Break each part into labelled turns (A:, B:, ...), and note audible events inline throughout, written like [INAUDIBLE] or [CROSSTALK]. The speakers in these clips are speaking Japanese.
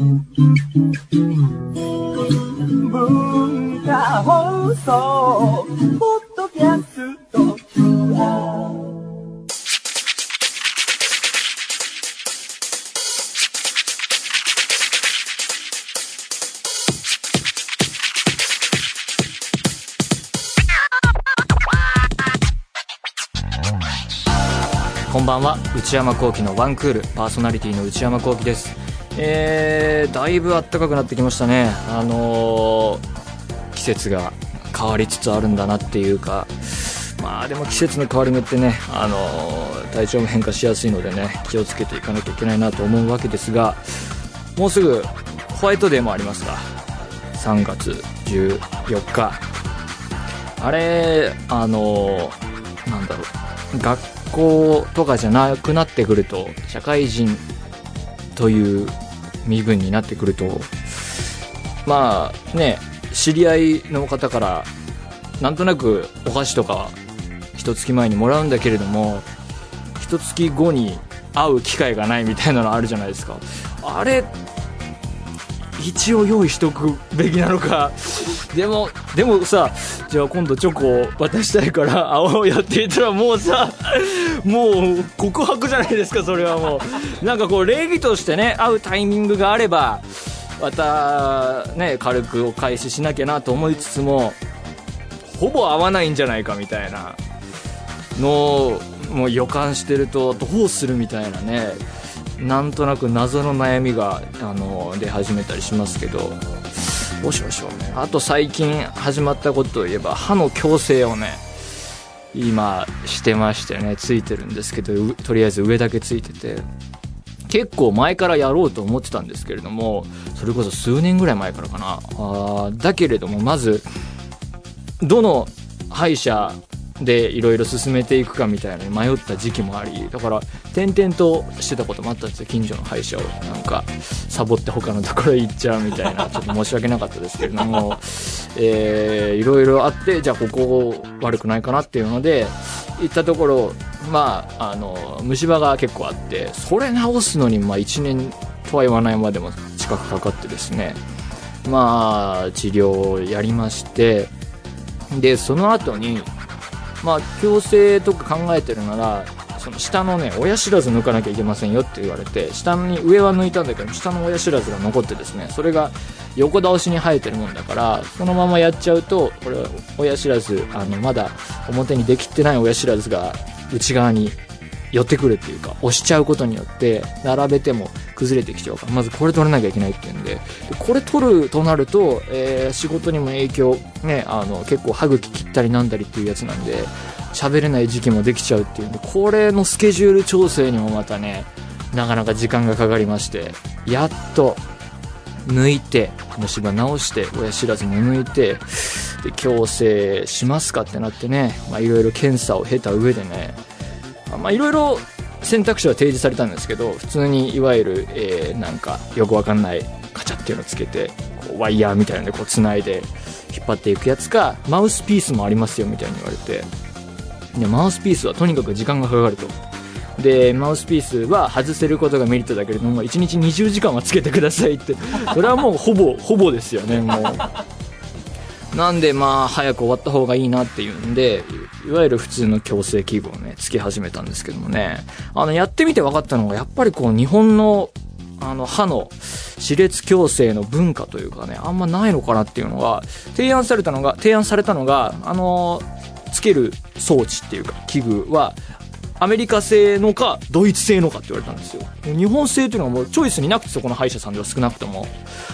A: 文化放送ポッドキャスト
B: こんばんは。内山聖輝のワンクール。パーソナリティの内山聖輝です。えー、だいぶ暖かくなってきましたね。あのー季節が変わりつつあるんだなっていうか。まあでも季節の変わり目ってね、あのー体調も変化しやすいのでね気をつけていかなきゃいけないなと思うわけですがもうすぐホワイトデーもありますか。3月14日。あれあのーなんだろう。学校とかじゃなくなってくると社会人という身分になってくると。まあね知り合いの方からなんとなくお菓子とか一月前にもらうんだけれども一月後に会う機会がないみたいなのあるじゃないですか。あれ一応用意しとくべきなのか。でもでもさじゃあ今度チョコを渡したいから会おうよって言ったらもうさもう告白じゃないですかそれはもう。なんかこう礼儀としてね会うタイミングがあればまたね軽くお返ししなきゃなと思いつつもほぼ会わないんじゃないかみたいなのをもう予感してるとどうするみたいなね。なんとなく謎の悩みがあの出始めたりしますけど。どうしましょうねあと最近始まったことといえば歯の矯正をね今してましてねついてるんですけどとりあえず上だけついてて。結構前からやろうと思ってたんですけれどもそれこそ数年ぐらい前からかな。あーだけれどもまずどの歯医者でいろいろ進めていくかみたいなに迷った時期もありだから転々としてたこともあったんですよ近所の歯医者を。なんかサボって他のところへ行っちゃうみたいな [LAUGHS] ちょっと申し訳なかったですけれども、えーいろいろあってじゃあここ悪くないかなっていうので行ったところまああの虫歯が結構あってそれ直すのにまあ1年とは言わないまでも近くかかってですねまあ治療をやりましてでその後にまあ矯正とか考えてるならその下のね親知らず抜かなきゃいけませんよって言われて下に上は抜いたんだけど下の親知らずが残ってですねそれが横倒しに生えてるもんだからそのままやっちゃうとこれは親知らずあのまだ表にできてない親知らずが内側に寄ってくるっていうか押しちゃうことによって並べても崩れてきちゃうからまずこれ取らなきゃいけないっていうんで。でこれ取るとなると、えー仕事にも影響ねあの結構歯茎切ったりなんだりっていうやつなんで喋れない時期もできちゃうっていうんでこれのスケジュール調整にもまたねなかなか時間がかかりましてやっと抜いて虫歯直して親知らずも抜いてで矯正しますかってなってねまあいろいろ検査を経た上でねまあいろいろ選択肢は提示されたんですけど普通にいわゆる、えーなんかよくわかんないカチャっていうのをつけてこうワイヤーみたいなのでこう繋いで引っ張っていくやつかマウスピースもありますよみたいに言われてでマウスピースはとにかく時間がかかると。でマウスピースは外せることがメリットだけれども1日20時間はつけてくださいって。それはもうほぼほぼですよねもう。なんでまあ早く終わった方がいいなっていうんでいわゆる普通の矯正器具をねつけ始めたんですけどもね。あのやってみて分かったのがやっぱりこう日本のあの歯の歯列矯正の文化というかねあんまないのかなっていうのが提案されたのが提案されたのがあのつける装置っていうか器具はアメリカ製のかドイツ製のかって言われたんですよ。日本製っていうのはもうチョイスになくてそこの歯医者さんでは少なくとも。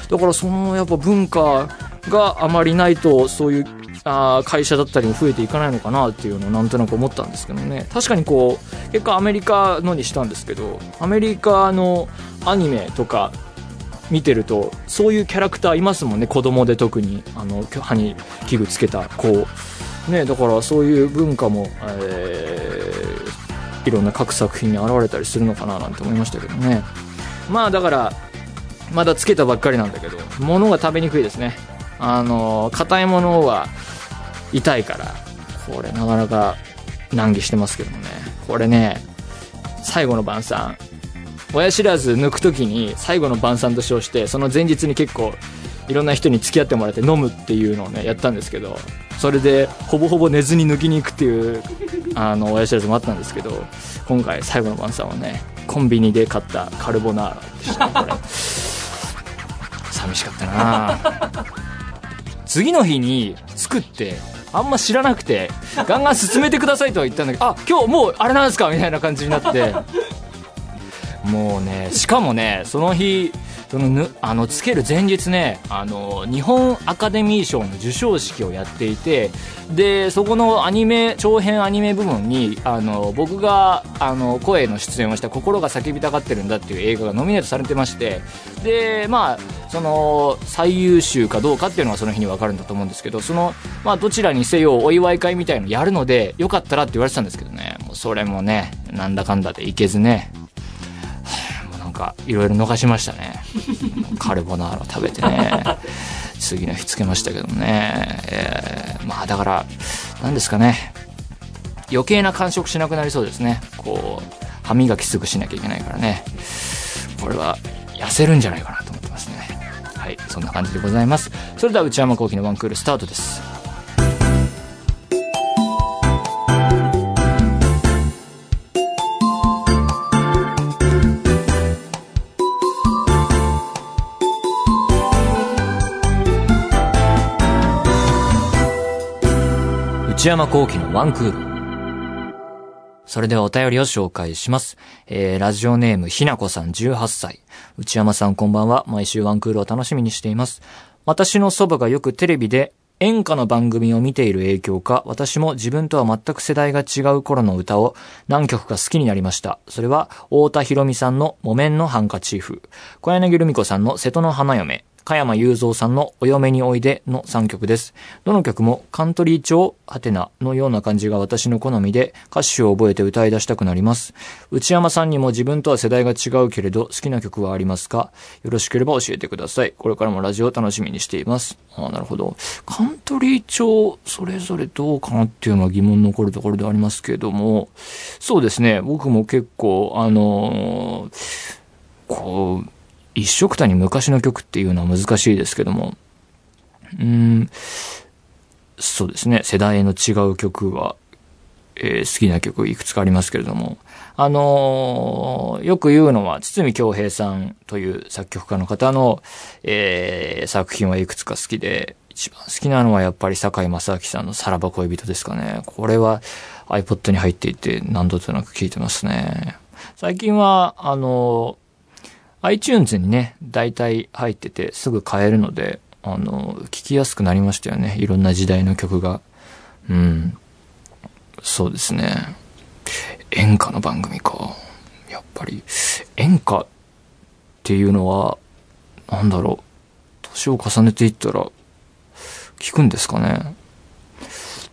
B: だからそのやっぱ文化があまりないとそういうあ会社だったりも増えていかないのかなっていうのをなんとなく思ったんですけどね。確かにこう結果アメリカのにしたんですけどアメリカのアニメとか見てるとそういうキャラクターいますもんね。子供で特にあの歯に器具つけた子。ねだからそういう文化も、えーいろんな各作品に現れたりするのかななんて思いましたけどね。まあだからまだつけたばっかりなんだけど物が食べにくいですね。あの硬いものは痛いからこれなかなか難儀してますけどもね。これね最後の晩餐。親知らず抜く時に最後の晩餐と称してその前日に結構いろんな人に付き合ってもらって飲むっていうのをねやったんですけどそれでほぼほぼ寝ずに抜きに行くっていうあの親知らずもあったんですけど今回最後の晩餐はねコンビニで買ったカルボナーラでしたねこれ。寂しかったな次の日に作ってあんま知らなくてガンガン進めてくださいとは言ったんだけどあ今日もうあれなんですかみたいな感じになって。もうねしかもねその日そのぬあのつける前日ねあの日本アカデミー賞の授賞式をやっていてでそこのアニメ長編アニメ部分にあの僕があの声の出演をした「心が叫びたがってるんだ」っていう映画がノミネートされてましてでまあその最優秀かどうかっていうのはその日に分かるんだと思うんですけどその、まあ、どちらにせよお祝い会みたいのやるのでよかったらって言われてたんですけどね。もうそれもねなんだかんだでいけずね。なんかいろいろ逃しましたね。[LAUGHS] カルボナーラ食べてね。次の日つけましたけどね、えー、まあだから何ですかね。余計な感触しなくなりそうですね。こう歯磨きすぐしなきゃいけないからね。これは痩せるんじゃないかなと思ってますね。はいそんな感じでございます。それでは内山昂輝のワンクールスタートです。内山昂輝のワンクール。それではお便りを紹介します。えー、ラジオネームひなこさん18歳。内山さんこんばんは。毎週ワンクールを楽しみにしています。私の祖母がよくテレビで演歌の番組を見ている影響か、私も自分とは全く世代が違う頃の歌を何曲か好きになりました。それは、太田博美さんの木綿のハンカチーフ、小柳ルミ子さんの瀬戸の花嫁、加山雄三さんのお嫁においでの3曲です。どの曲もカントリー調ハテナのような感じが私の好みで歌詞を覚えて歌い出したくなります。内山さんにも自分とは世代が違うけれど好きな曲はありますか？よろしければ教えてください。これからもラジオ楽しみにしています。ああなるほど。カントリー調それぞれどうかなっていうのは疑問残るところでありますけれども、そうですね。僕も結構、あのー、こう、一色たに昔の曲っていうのは難しいですけども、うん、そうですね、世代の違う曲は、えー、好きな曲いくつかありますけれども、あのー、よく言うのは、堤京平さんという作曲家の方の、えー、作品はいくつか好きで、一番好きなのはやっぱり坂井正明さんのさらば恋人ですかね。これは iPod に入っていて何度となく聴いてますね。最近は、あの iTunes にね、大体入っててすぐ買えるので、あの、聞きやすくなりましたよね。いろんな時代の曲が。うん。そうですね。演歌の番組か。やっぱり、演歌っていうのは、なんだろう。年を重ねていったら、聞くんですかね。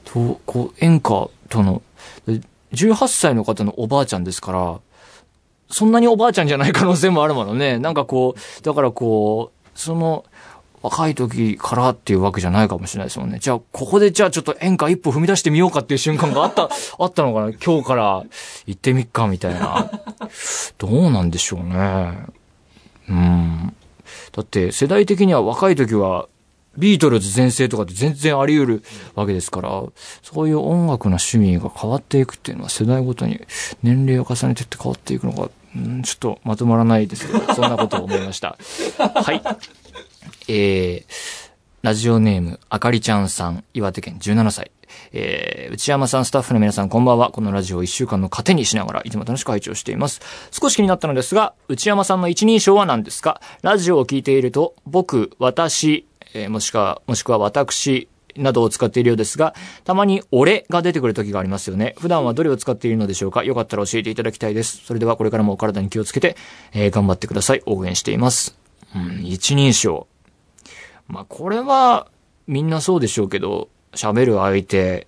B: と、こう、演歌との、18歳の方のおばあちゃんですから、そんなにおばあちゃんじゃない可能性もあるものね。[LAUGHS] なんかこう、だからこう、その、若い時からっていうわけじゃないかもしれないですもんね。じゃあ、ここでじゃあちょっと演歌一歩踏み出してみようかっていう瞬間があった、[LAUGHS] あったのかな？今日から行ってみっかみたいな。どうなんでしょうね。うん。だって世代的には若い時はビートルズ全盛とかって全然あり得るわけですから、そういう音楽の趣味が変わっていくっていうのは世代ごとに年齢を重ねてって変わっていくのが、んちょっとまとまらないですけど、そんなことを思いました。[LAUGHS] はい。えー、ラジオネーム、あかりちゃんさん、岩手県17歳。えー、内山さん、スタッフの皆さん、こんばんは。このラジオを1週間の糧にしながら、いつも楽しく拝聴しています。少し気になったのですが、内山さんの一人称は何ですか？ラジオを聞いていると、僕、私、えー、もしくは、もしくは私、などを使っているようですが、たまに俺が出てくる時がありますよね。普段はどれを使っているのでしょうか？よかったら教えていただきたいです。それではこれからもお体に気をつけて、えー、頑張ってください。応援しています。うん、一人称。まあ、これは、みんなそうでしょうけど、喋る相手、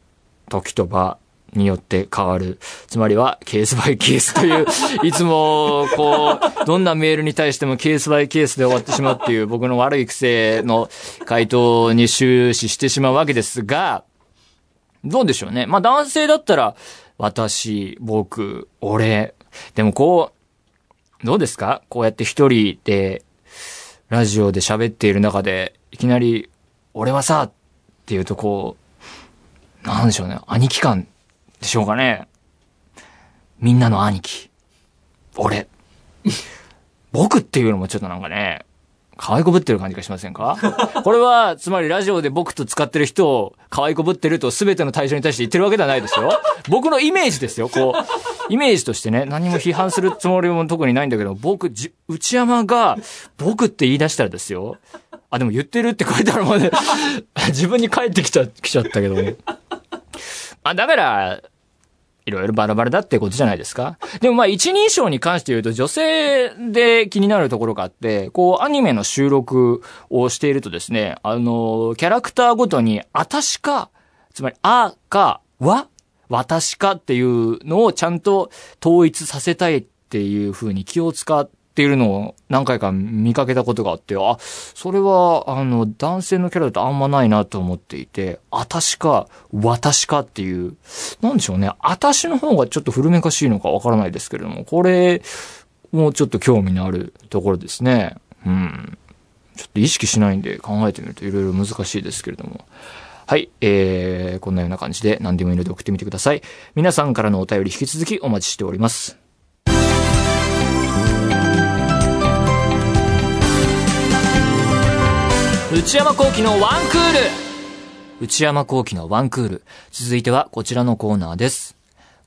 B: 時と場、によって変わる。つまりは、ケースバイケースという、[LAUGHS] いつも、こう、どんなメールに対してもケースバイケースで終わってしまうっていう僕の悪い癖の回答に終始してしまうわけですが、どうでしょうね。まあ男性だったら、私、僕、俺。でもこう、どうですか？こうやって一人で、ラジオで喋っている中で、いきなり、俺はさ、っていうとこう、なんでしょうね、兄貴感でしょうかね。みんなの兄貴。俺。[LAUGHS] 僕っていうのもちょっとなんかね、可愛こぶってる感じがしませんか？これは、つまりラジオで僕と使ってる人を可愛こぶってると全ての対象に対して言ってるわけではないですよ。僕のイメージですよ。こう、イメージとしてね、何も批判するつもりも特にないんだけど、僕、じ内山が僕って言い出したらですよ。あ、でも言ってるって書いてあるまで、[LAUGHS] 自分に返ってきちゃ、来ちゃったけど。あ、だから、いろいろバラバラだってことじゃないですか。でもまあ一人称に関して言うと女性で気になるところがあって、こうアニメの収録をしているとですね、あの、キャラクターごとに、あたしか、つまり、あか、わ、私かっていうのをちゃんと統一させたいっていう風に気を使ってっているのを何回か見かけたことがあって、あ、それは、あの、男性のキャラだとあんまないなと思っていて、あたしか、私かっていう、なんでしょうね。あたしの方がちょっと古めかしいのかわからないですけれども、これ、もうちょっと興味のあるところですね。うん。ちょっと意識しないんで考えてみるといろいろ難しいですけれども。はい。えー、こんなような感じで何でもいいので送ってみてください。皆さんからのお便り引き続きお待ちしております。内山幸喜のワンクール内山幸喜のワンクール。続いてはこちらのコーナーです。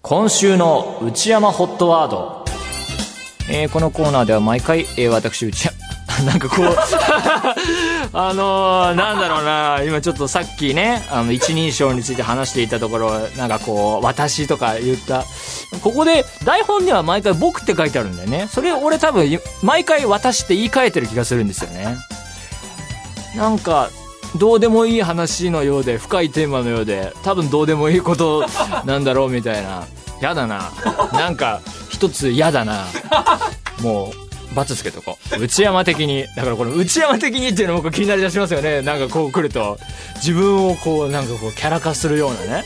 B: 今週の内山ホットワード。えーこのコーナーでは毎回、えー私内山、[LAUGHS] なんかこう、[LAUGHS] あのーなんだろうな、今ちょっとさっきね、あの、一人称について話していたところ、なんかこう、私とか言った。ここで、台本には毎回僕って書いてあるんだよね。それ俺多分、毎回私って言い換えてる気がするんですよね。なんか、どうでもいい話のようで、深いテーマのようで、多分どうでもいいことなんだろうみたいな。[LAUGHS] やだな。なんか、一つ嫌だな。もう、罰つけとこう。内山的に。だからこの内山的にっていうのも僕気になりだしますよね。なんかこう来ると。自分をこう、なんかこう、キャラ化するようなね。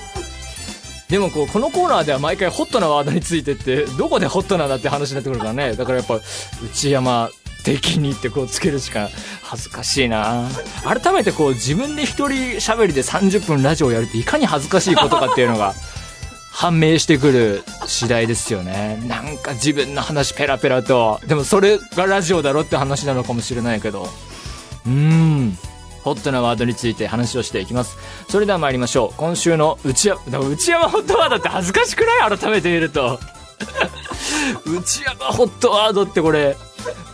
B: でもこう、このコーナーでは毎回ホットなワードについてって、どこでホットなんだって話になってくるからね。だからやっぱ、内山的にってこうつけるしか恥ずかしいな改めてこう自分で一人喋りで30分ラジオやるっていかに恥ずかしいことかっていうのが [LAUGHS] 判明してくる次第ですよね。なんか自分の話ペラペラと。でもそれがラジオだろって話なのかもしれないけど。うーん。ホットなワードについて話をしていきます。それでは参りましょう。今週の内山、でも内山ホットワードって恥ずかしくない？改めて見ると。[LAUGHS] 内山ホットワードってこれ、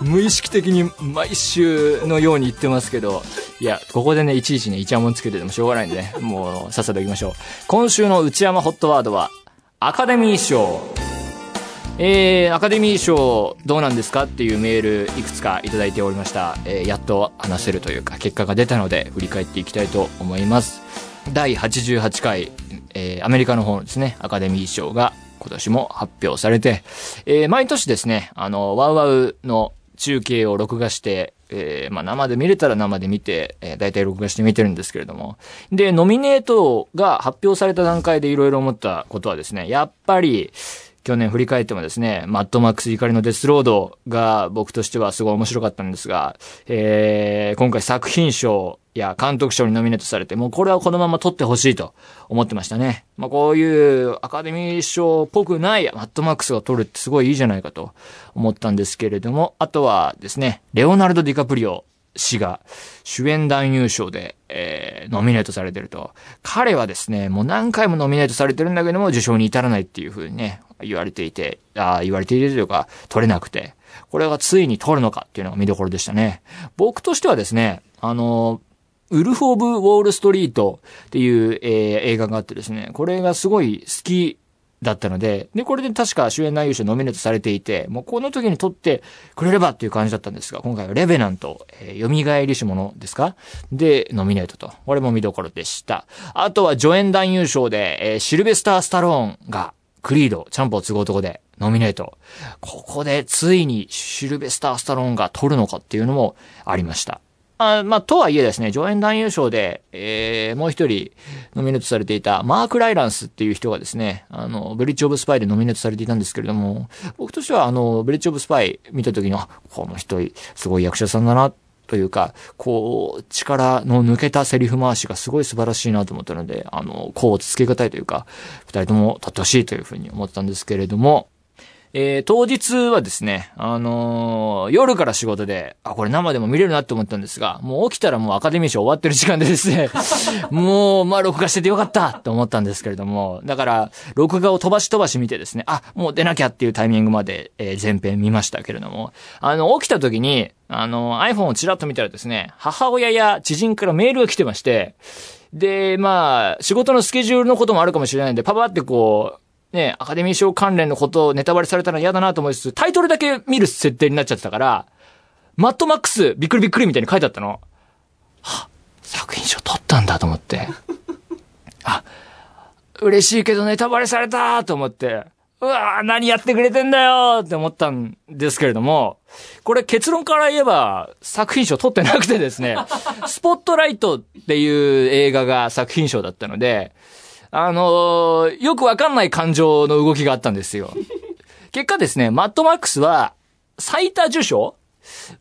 B: 無意識的に毎週のように言ってますけど、いや、ここでね、いちいちね、イチャモンつけててもしょうがないんでね、もう、さっさと行きましょう。今週の内山ホットワードは、アカデミー賞。えー、アカデミー賞どうなんですかっていうメールいくつかいただいておりました。えー、やっと話せるというか、結果が出たので、振り返っていきたいと思います。第88回、えー、アメリカの方のですね、アカデミー賞が今年も発表されて、えー、毎年ですね、あの、ワウワウの中継を録画して、えー、まあ生で見れたら生で見て、えー、大体録画して見てるんですけれども。で、ノミネートが発表された段階でいろいろ思ったことはですね、やっぱり、去年振り返ってもですね、マッドマックス怒りのデスロードが僕としてはすごい面白かったんですが、えー、今回作品賞いや監督賞にノミネートされて、もうこれはこのまま取ってほしいと思ってましたね。まあこういうアカデミー賞っぽくないマッドマックスが取るってすごいいいじゃないかと思ったんですけれども、あとはですね、レオナルド・ディカプリオ氏が主演男優賞で、えー、ノミネートされてると。彼はですね、もう何回もノミネートされてるんだけども、受賞に至らないっていう風にね、言われていて、あ言われているというか、取れなくて。これがついに取るのかっていうのが見どころでしたね。僕としてはですね、あの、ウルフ・オブ・ウォール・ストリートっていう、えー映画があってですね、これがすごい好きだったので、で、これで確か主演男優賞ノミネートされていて、もうこの時に撮ってくれればっていう感じだったんですが、今回はレベナント、えー、蘇りし者ですか？で、ノミネートと。これも見どころでした。あとは助演男優賞で、えーシルベスター・スタローンが、クリード、チャンプを継ぐ男で、ノミネート。ここでついにシルベスター・スタローンが取るのかっていうのもありました。あまあ、とはいえですね、上演男優賞で、えー、もう一人ノミネートされていたマーク・ライランスっていう人がですね、あの、ブリッジ・オブ・スパイでノミネートされていたんですけれども、僕としてはあの、ブリッジ・オブ・スパイ見た時に、あ、この人、すごい役者さんだな、というか、こう、力の抜けたセリフ回しがすごい素晴らしいなと思ったので、あの、こうつけがたいというか、二人とも立ってほしいというふうに思ったんですけれども、えー、当日はですね、あのー、夜から仕事で、あ、これ生でも見れるなって思ったんですが、もう起きたらもうアカデミー賞終わってる時間でですね、[LAUGHS] もう、まあ、録画しててよかったって思ったんですけれども、だから、録画を飛ばし飛ばし見てですね、あ、もう出なきゃっていうタイミングまで、えー、前編見ましたけれども、あの、起きた時に、あの、iPhone をちらっと見たらですね、母親や知人からメールが来てまして、で、まあ、仕事のスケジュールのこともあるかもしれないんで、パパってこう、ね、アカデミー賞関連のことをネタバレされたら嫌だなと思いつつ、タイトルだけ見る設定になっちゃってたから、マットマックス、びっくりびっくりみたいに書いてあったの。は、作品賞取ったんだと思って。あ、嬉しいけどネタバレされたと思って、うわ何やってくれてんだよって思ったんですけれども、これ結論から言えば作品賞取ってなくてですね、[LAUGHS] スポットライトっていう映画が作品賞だったので、あのー、よくわかんない感情の動きがあったんですよ。[LAUGHS] 結果ですね、マッドマックスは、最多受賞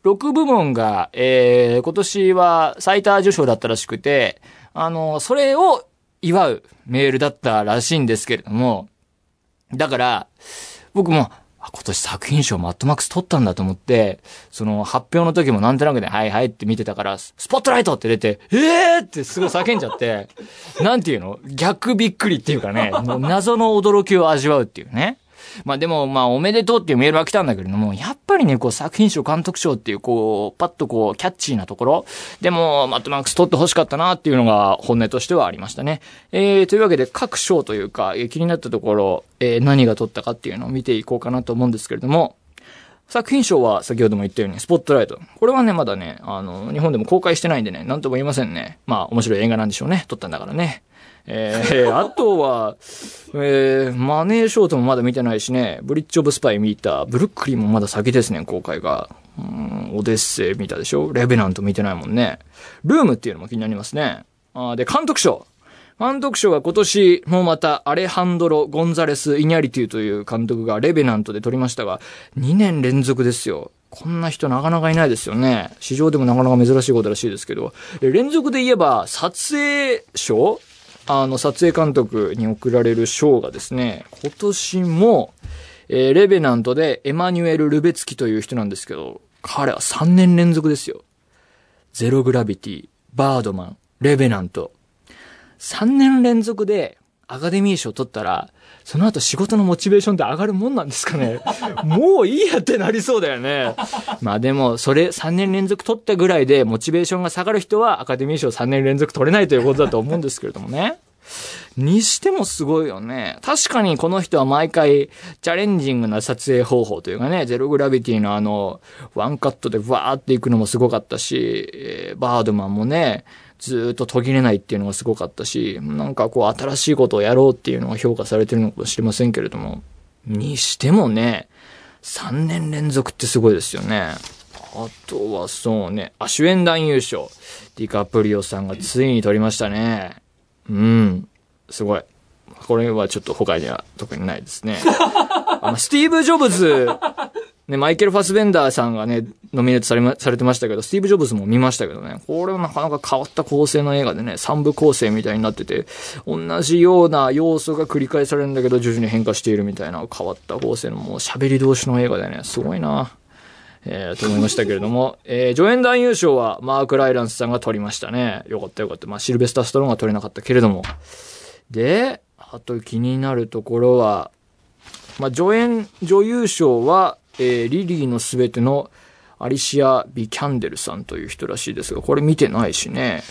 B: ?6 部門が、えー、今年は最多受賞だったらしくて、あのー、それを祝うメールだったらしいんですけれども、だから、僕も、今年作品賞マットマックス取ったんだと思って、その発表の時もなんとなくね、はいはいって見てたから、スポットライトって出て、えーってすごい叫んじゃって、[LAUGHS] なんていうの？逆びっくりっていうかね、謎の驚きを味わうっていうね。まあでも、まあおめでとうっていうメールは来たんだけれども、やっぱりね、こう作品賞、監督賞っていうこう、パッとこう、キャッチーなところ、でも、マットマックス取って欲しかったなっていうのが本音としてはありましたね。えー、というわけで各賞というか、気になったところ、えー、何が取ったかっていうのを見ていこうかなと思うんですけれども、作品賞は先ほども言ったように、スポットライト。これはね、まだね、あの、日本でも公開してないんでね、なんとも言いませんね。まあ、面白い映画なんでしょうね。撮ったんだからね。えー、[LAUGHS] あとは、えー、マネーショートもまだ見てないしね、ブリッジオブスパイ見た、ブルックリンもまだ先ですね、公開が。うん、オデッセイ見たでしょ？レベナント見てないもんね。ルームっていうのも気になりますね。あで、監督賞。監督賞は今年もまたアレハンドロ・ゴンザレス・イニャリティという監督がレベナントで撮りましたが、2年連続ですよ。こんな人なかなかいないですよね。市場でもなかなか珍しいことらしいですけど。連続で言えば、撮影賞？あの、撮影監督に贈られる賞がですね、今年も、えー、レベナントでエマニュエル・ルベツキという人なんですけど、彼は3年連続ですよ。ゼログラビティ、バードマン、レベナント。3年連続でアカデミー賞取ったら、その後仕事のモチベーションって上がるもんなんですかね？[LAUGHS] もういいやってなりそうだよね。まあでも、それ3年連続取ったぐらいでモチベーションが下がる人はアカデミー賞3年連続取れないということだと思うんですけれどもね。にしてもすごいよね。確かにこの人は毎回チャレンジングな撮影方法というかね、ゼログラビティのあの、ワンカットでワーっていくのもすごかったし、バードマンもね、ずっと途切れないっていうのがすごかったし、なんかこう新しいことをやろうっていうのが評価されてるのかもしれませんけれども、にしてもね、3年連続ってすごいですよね。あとはそうね、あ、主演男優賞。ディカプリオさんがついに取りましたね。うん。すごい。これはちょっと他には特にないですね。[LAUGHS] あの、スティーブ・ジョブズ、ね、マイケル・ファスベンダーさんがね、ノミネートされま、されてましたけど、スティーブ・ジョブズも見ましたけどね、これはなかなか変わった構成の映画でね、三部構成みたいになってて、同じような要素が繰り返されるんだけど、徐々に変化しているみたいな変わった構成のもう喋り同士の映画でね、すごいなえー、と思いましたけれども、[LAUGHS] えー、助演男優賞はマーク・ライランスさんが取りましたね。よかったよかった。まあ、シルベスター・ストローンが取れなかったけれども。で、あと気になるところは、まあ、助演女優賞は、えー、リリーのすべてのアリシア・ビキャンデルさんという人らしいですが、これ見てないしね。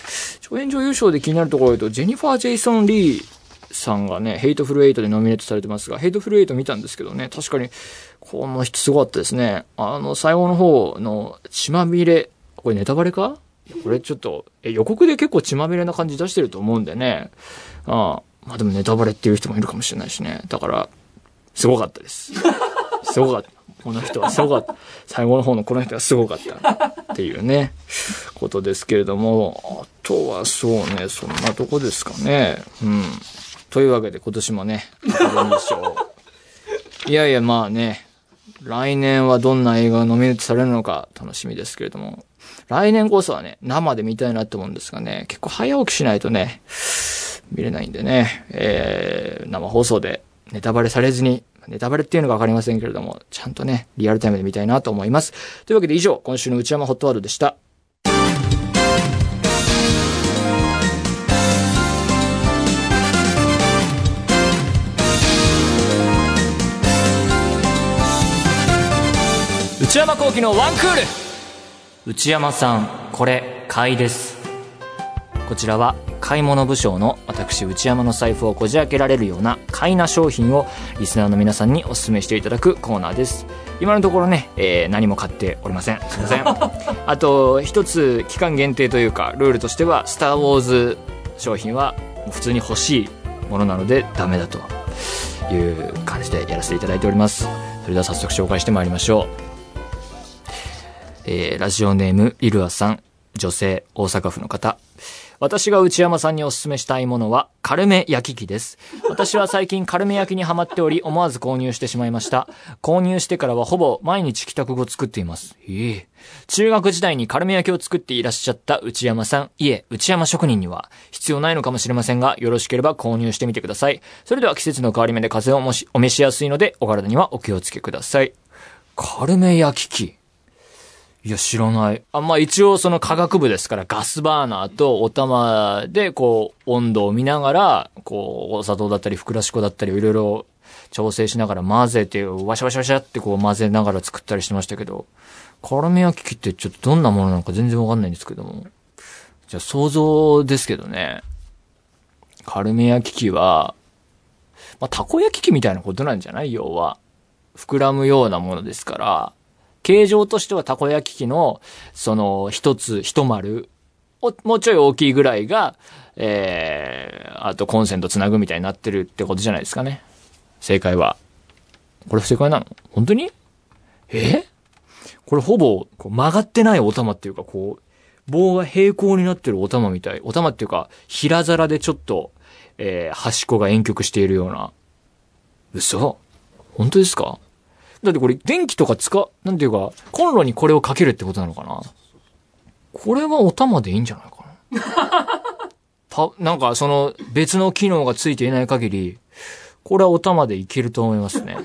B: 助演女優賞で気になるところで言うと、ジェニファー・ジェイソン・リーさんがね、 Hateful Eight でノミネートされてますが、 Hateful Eight 見たんですけどね、確かに、この人すごかったですね。あの、最後の方の血まみれ、これネタバレか？これちょっと、え、予告で結構血まみれな感じ出してると思うんでね。ああまあでもネタバレっていう人もいるかもしれないしね。だから、すごかったです。すごかった。この人は。すごかった。最後の方のこの人はすごかった。っていうね、ことですけれども、あとはそうね、そんなとこですかね。うん。というわけで今年もね、いやいや、まあね、来年はどんな映画がノミネートされるのか楽しみですけれども、来年こそはね、生で見たいなって思うんですがね、結構早起きしないとね、見れないんでね、えー、生放送でネタバレされずに、ネタバレっていうのがわかりませんけれども、ちゃんとね、リアルタイムで見たいなと思います。というわけで以上、今週の内山ホットワードでした。内山幸喜のワンクール内山さん、これ、買いです。こちらは買い物部将の私内山の財布をこじ開けられるような買いな商品をリスナーの皆さんにお勧めしていただくコーナーです。今のところね、えー何も買っておりません。すいません。[LAUGHS] あと一つ期間限定というかルールとしては「スター・ウォーズ」商品は普通に欲しいものなのでダメだという感じでやらせていただいております。それでは早速紹介してまいりましょう。えーラジオネームリルアさん。女性大阪府の方。私が内山さんにお勧めしたいものは、カルメ焼き器です。私は最近カルメ焼きにハマっており、思わず購入してしまいました。購入してからはほぼ毎日帰宅後作っています。ええ中学時代にカルメ焼きを作っていらっしゃった内山さん、いえ、内山職人には必要ないのかもしれませんが、よろしければ購入してみてください。それでは季節の変わり目で風邪をもしお召しやすいので、お体にはお気をつけください。カルメ焼き器いや、知らない。あ、まあ一応その科学部ですから、ガスバーナーとお玉で、こう、温度を見ながら、こう、お砂糖だったり、ふくらし粉だったり、いろいろ調整しながら混ぜて、ワシャワシャワシャってこう混ぜながら作ったりしてましたけど、カラメ焼き器ってちょっとどんなものなのか全然わかんないんですけども。じゃあ想像ですけどね。カルメ焼き器は、まあ、たこ焼き器みたいなことなんじゃない？要は。膨らむようなものですから、形状としてはたこ焼き器の、その、一つ、一丸を、もうちょい大きいぐらいが、えー、あとコンセントつなぐみたいになってるってことじゃないですかね。正解は。これ正解なの？本当に？え？これほぼ、こう曲がってないお玉っていうか、こう、棒が平行になってるお玉みたい。お玉っていうか、平皿でちょっと、えー、端っこが遠曲しているような。嘘？本当ですか？だってこれ電気とか使、なんていうか、コンロにこれをかけるってことなのかな？これはお玉でいいんじゃないかな？[LAUGHS] た、なんかその別の機能がついていない限り、これはお玉でいけると思いますね。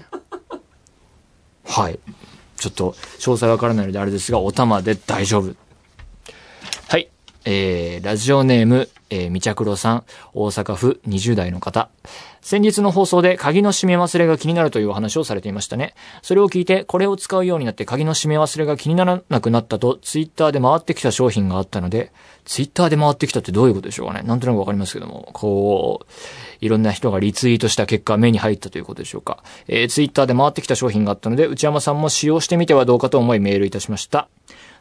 B: [LAUGHS] はい。ちょっと詳細わからないのであれですが、お玉で大丈夫。はい。えー、ラジオネーム、えー、みちゃくろさん、大阪府20代の方。先日の放送で鍵の閉め忘れが気になるというお話をされていましたね。それを聞いて、これを使うようになって鍵の閉め忘れが気にならなくなったと、ツイッターで回ってきた商品があったので、ツイッターで回ってきたってどういうことでしょうかね。なんとなくわかりますけども、こう、いろんな人がリツイートした結果、目に入ったということでしょうか。えー、ツイッターで回ってきた商品があったので、内山さんも使用してみてはどうかと思いメールいたしました。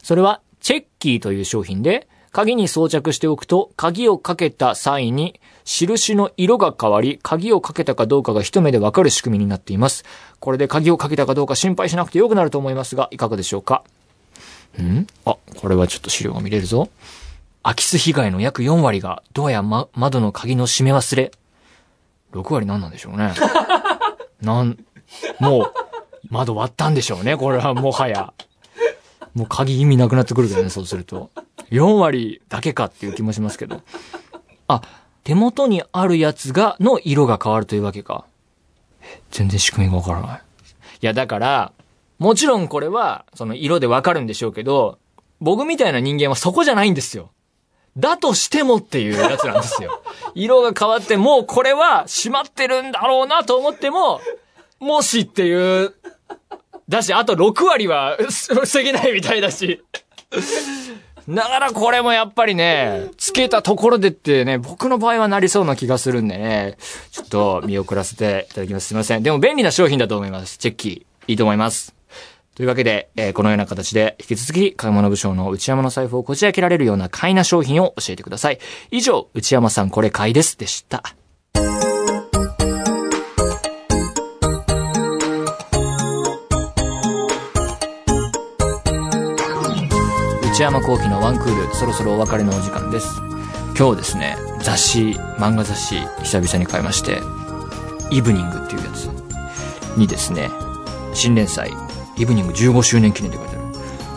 B: それは、チェッキーという商品で、鍵に装着しておくと、鍵をかけた際に、印の色が変わり、鍵をかけたかどうかが一目でわかる仕組みになっています。これで鍵をかけたかどうか心配しなくてよくなると思いますが、いかがでしょうか？ん？あ、これはちょっと資料が見れるぞ。空き巣被害の約4割が、ドアや、ま、窓の鍵の閉め忘れ。6割何なんでしょうね。[LAUGHS] なん、もう、窓割ったんでしょうね、これはもはや。もう鍵意味なくなってくるけどね、[LAUGHS] そうすると。4割だけかっていう気もしますけど。あ、手元にあるやつが、の色が変わるというわけか。え全然仕組みがわからない。いや、だから、もちろんこれは、その色でわかるんでしょうけど、僕みたいな人間はそこじゃないんですよ。だとしてもっていうやつなんですよ。[LAUGHS] 色が変わって、もうこれは閉まってるんだろうなと思っても、もしっていう、だし、あと6割は [LAUGHS] 防げないみたいだし。だからこれもやっぱりね、つけたところでってね、僕の場合はなりそうな気がするんでね、ちょっと見送らせていただきます。すいません。でも便利な商品だと思います。チェッキー。いいと思います。というわけで、えーこのような形で、引き続き、買い物部将の内山の財布をこじ開けられるような買いな商品を教えてください。以上、内山さんこれ買いですでした。内山幸喜のワンクール、そろそろお別れのお時間です。今日ですね、雑誌、漫画雑誌、久々に買いまして、イブニングっていうやつにですね、新連載、イブニング15周年記念って書いてある。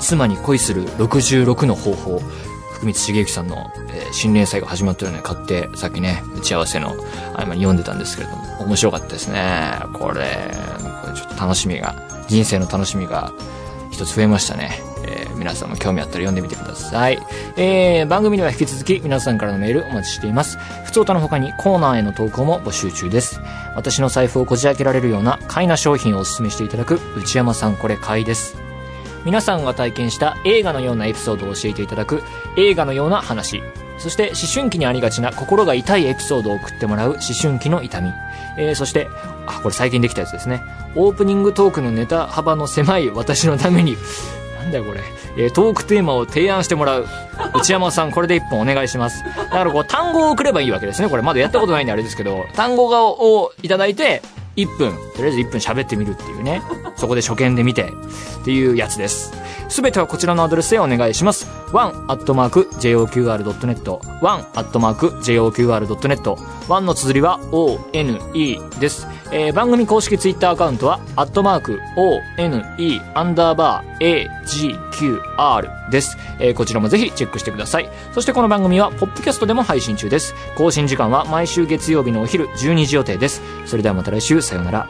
B: 妻に恋する66の方法、福光茂之さんの、えー新連載が始まったので買って、さっきね、打ち合わせの合間に読んでたんですけれども、面白かったですね。これ、これちょっと楽しみが、人生の楽しみが一つ増えましたね。皆さんも興味あったら読んでみてください。えー、番組では引き続き皆さんからのメールお待ちしています。普通歌の他にコーナーへの投稿も募集中です。私の財布をこじ開けられるような買いな商品をお勧めしていただく内山さんこれ買いです。皆さんが体験した映画のようなエピソードを教えていただく映画のような話。そして思春期にありがちな心が痛いエピソードを送ってもらう思春期の痛み。えー、そして、あ、これ最近できたやつですね。オープニングトークのネタ幅の狭い私のために、なんだよこれ、えートークテーマを提案してもらう。[LAUGHS] 内山さん、これで一本お願いします。だからこう、単語を送ればいいわけですね。これまだやったことないんであれですけど、単語がをいただいて、1分、とりあえず1分喋ってみるっていうね。そこで初見で見て、っていうやつです。すべてはこちらのアドレスへお願いします。one.joqr.net one.joqr.net one の綴りは one です。えー番組公式ツイッターアカウントは、アットマーク one アンダーバー agqr です。えーこちらもぜひチェックしてください。そしてこの番組は、ポッドキャストでも配信中です。更新時間は毎週月曜日のお昼12時予定です。それではまた来週、さようなら。